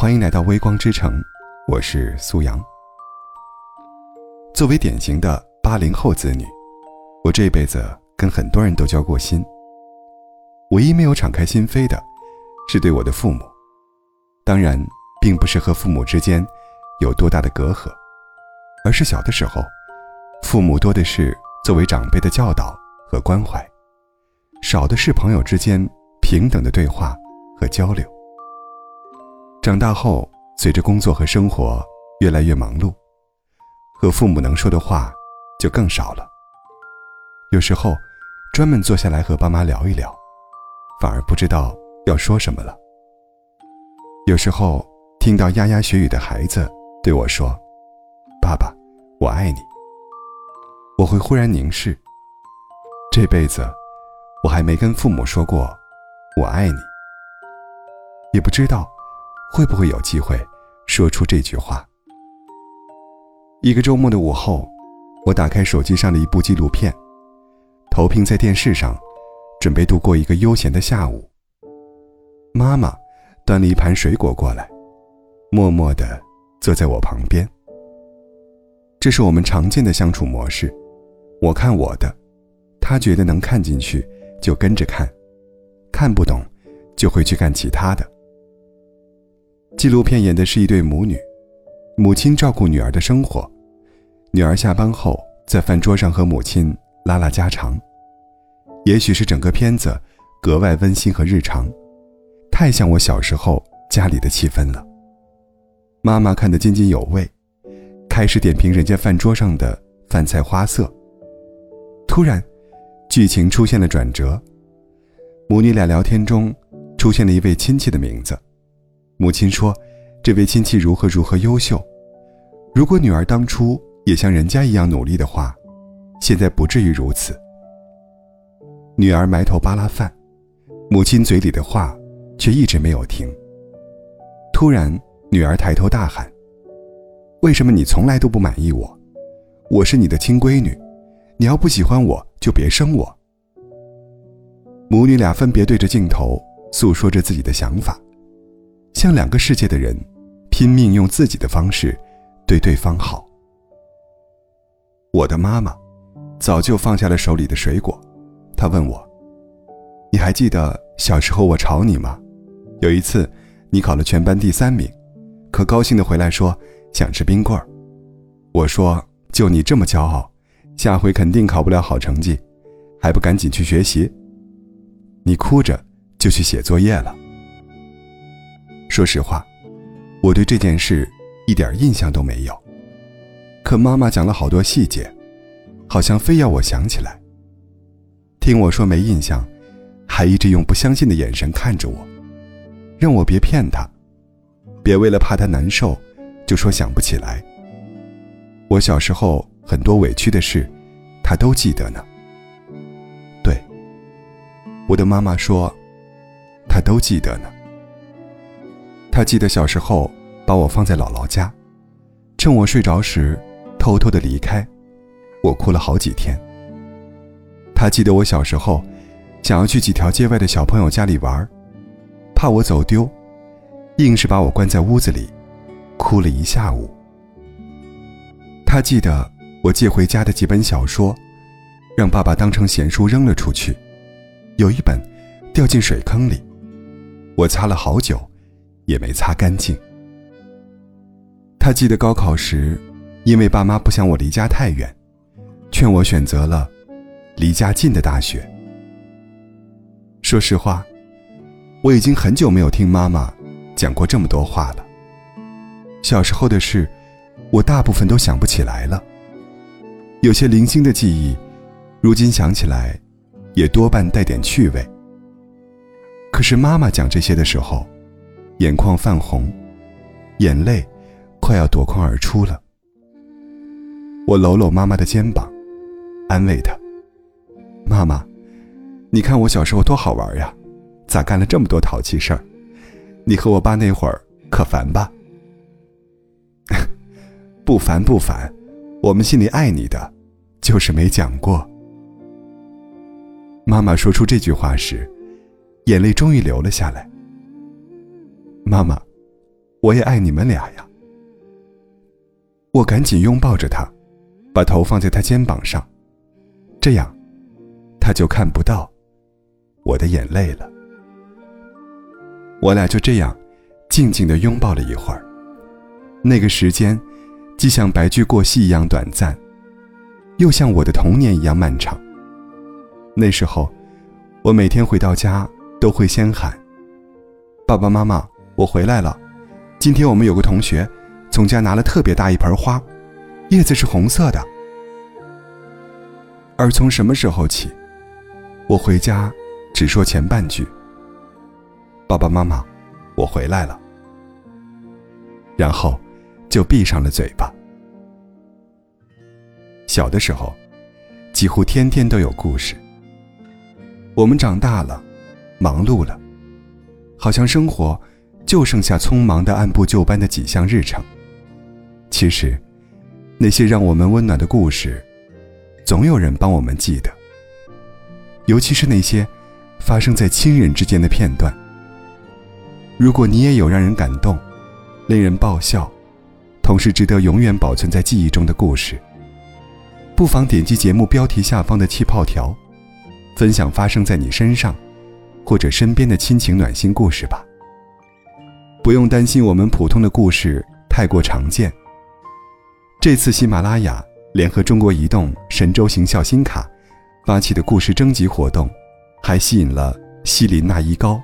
欢迎来到微光之城，我是苏阳。作为典型的八零后子女，我这辈子跟很多人都交过心。唯一没有敞开心扉的，是对我的父母。当然，并不是和父母之间有多大的隔阂，而是小的时候，父母多的是作为长辈的教导和关怀，少的是朋友之间平等的对话和交流。长大后，随着工作和生活越来越忙碌，和父母能说的话就更少了。有时候，专门坐下来和爸妈聊一聊，反而不知道要说什么了。有时候，听到牙牙学语的孩子对我说：“爸爸，我爱你。”我会忽然凝视。这辈子，我还没跟父母说过“我爱你”，也不知道。会不会有机会说出这句话？一个周末的午后，我打开手机上的一部纪录片，投屏在电视上，准备度过一个悠闲的下午。妈妈端了一盘水果过来，默默地坐在我旁边。这是我们常见的相处模式：我看我的，他觉得能看进去就跟着看，看不懂就会去干其他的。纪录片演的是一对母女，母亲照顾女儿的生活，女儿下班后在饭桌上和母亲拉拉家常。也许是整个片子格外温馨和日常，太像我小时候家里的气氛了。妈妈看得津津有味，开始点评人家饭桌上的饭菜花色。突然，剧情出现了转折，母女俩聊天中出现了一位亲戚的名字。母亲说：“这位亲戚如何如何优秀，如果女儿当初也像人家一样努力的话，现在不至于如此。”女儿埋头扒拉饭，母亲嘴里的话却一直没有停。突然，女儿抬头大喊：“为什么你从来都不满意我？我是你的亲闺女，你要不喜欢我就别生我。”母女俩分别对着镜头诉说着自己的想法。像两个世界的人，拼命用自己的方式对对方好。我的妈妈早就放下了手里的水果，她问我：“你还记得小时候我吵你吗？有一次，你考了全班第三名，可高兴的回来说想吃冰棍儿。我说：就你这么骄傲，下回肯定考不了好成绩，还不赶紧去学习？你哭着就去写作业了。”说实话，我对这件事一点印象都没有。可妈妈讲了好多细节，好像非要我想起来。听我说没印象，还一直用不相信的眼神看着我，让我别骗她，别为了怕她难受，就说想不起来。我小时候很多委屈的事，她都记得呢。对，我的妈妈说，她都记得呢。他记得小时候把我放在姥姥家，趁我睡着时偷偷的离开，我哭了好几天。他记得我小时候想要去几条街外的小朋友家里玩，怕我走丢，硬是把我关在屋子里，哭了一下午。他记得我借回家的几本小说，让爸爸当成闲书扔了出去，有一本掉进水坑里，我擦了好久。也没擦干净。他记得高考时，因为爸妈不想我离家太远，劝我选择了离家近的大学。说实话，我已经很久没有听妈妈讲过这么多话了。小时候的事，我大部分都想不起来了。有些零星的记忆，如今想起来，也多半带点趣味。可是妈妈讲这些的时候，眼眶泛红，眼泪快要夺眶而出了。我搂搂妈妈的肩膀，安慰她：“妈妈，你看我小时候多好玩呀，咋干了这么多淘气事儿？你和我爸那会儿可烦吧？”“ 不烦不烦，我们心里爱你的，就是没讲过。”妈妈说出这句话时，眼泪终于流了下来。妈妈，我也爱你们俩呀。”我赶紧拥抱着他，把头放在他肩膀上，这样，他就看不到我的眼泪了。我俩就这样静静的拥抱了一会儿。那个时间，既像白驹过隙一样短暂，又像我的童年一样漫长。那时候，我每天回到家都会先喊：“爸爸妈妈，我回来了。今天我们有个同学从家拿了特别大一盆花，叶子是红色的。”而从什么时候起，我回家只说前半句：“爸爸妈妈，我回来了。”然后。就闭上了嘴巴。小的时候，几乎天天都有故事。我们长大了，忙碌了，好像生活就剩下匆忙的按部就班的几项日程。其实，那些让我们温暖的故事，总有人帮我们记得。尤其是那些发生在亲人之间的片段。如果你也有让人感动、令人爆笑。同时值得永远保存在记忆中的故事，不妨点击节目标题下方的气泡条，分享发生在你身上或者身边的亲情暖心故事吧。不用担心我们普通的故事太过常见。这次喜马拉雅联合中国移动神州行孝心卡发起的故事征集活动，还吸引了西林娜依高、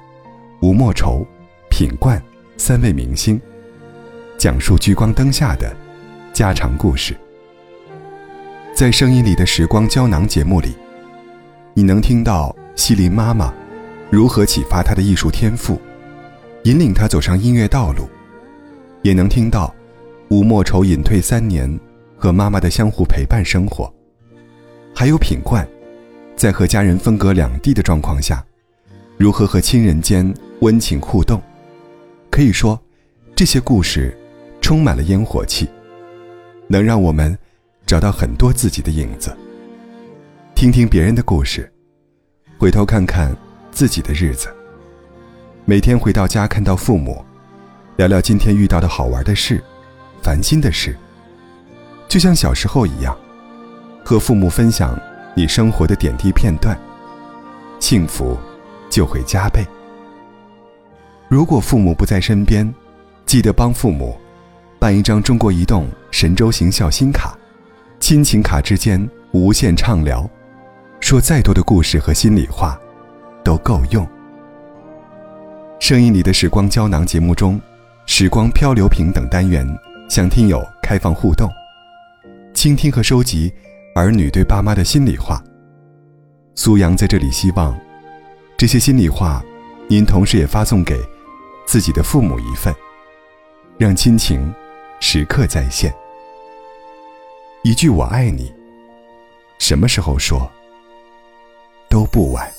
吴莫愁、品冠三位明星。讲述聚光灯下的家常故事，在声音里的时光胶囊节目里，你能听到西林妈妈如何启发她的艺术天赋，引领他走上音乐道路，也能听到吴莫愁隐退三年和妈妈的相互陪伴生活，还有品冠在和家人分隔两地的状况下，如何和亲人间温情互动。可以说，这些故事。充满了烟火气，能让我们找到很多自己的影子。听听别人的故事，回头看看自己的日子。每天回到家看到父母，聊聊今天遇到的好玩的事、烦心的事，就像小时候一样，和父母分享你生活的点滴片段，幸福就会加倍。如果父母不在身边，记得帮父母。办一张中国移动神州行孝心卡，亲情卡之间无限畅聊，说再多的故事和心里话，都够用。声音里的时光胶囊节目中，时光漂流瓶等单元向听友开放互动，倾听和收集儿女对爸妈的心里话。苏阳在这里希望，这些心里话，您同时也发送给自己的父母一份，让亲情。时刻在线，一句“我爱你”，什么时候说都不晚。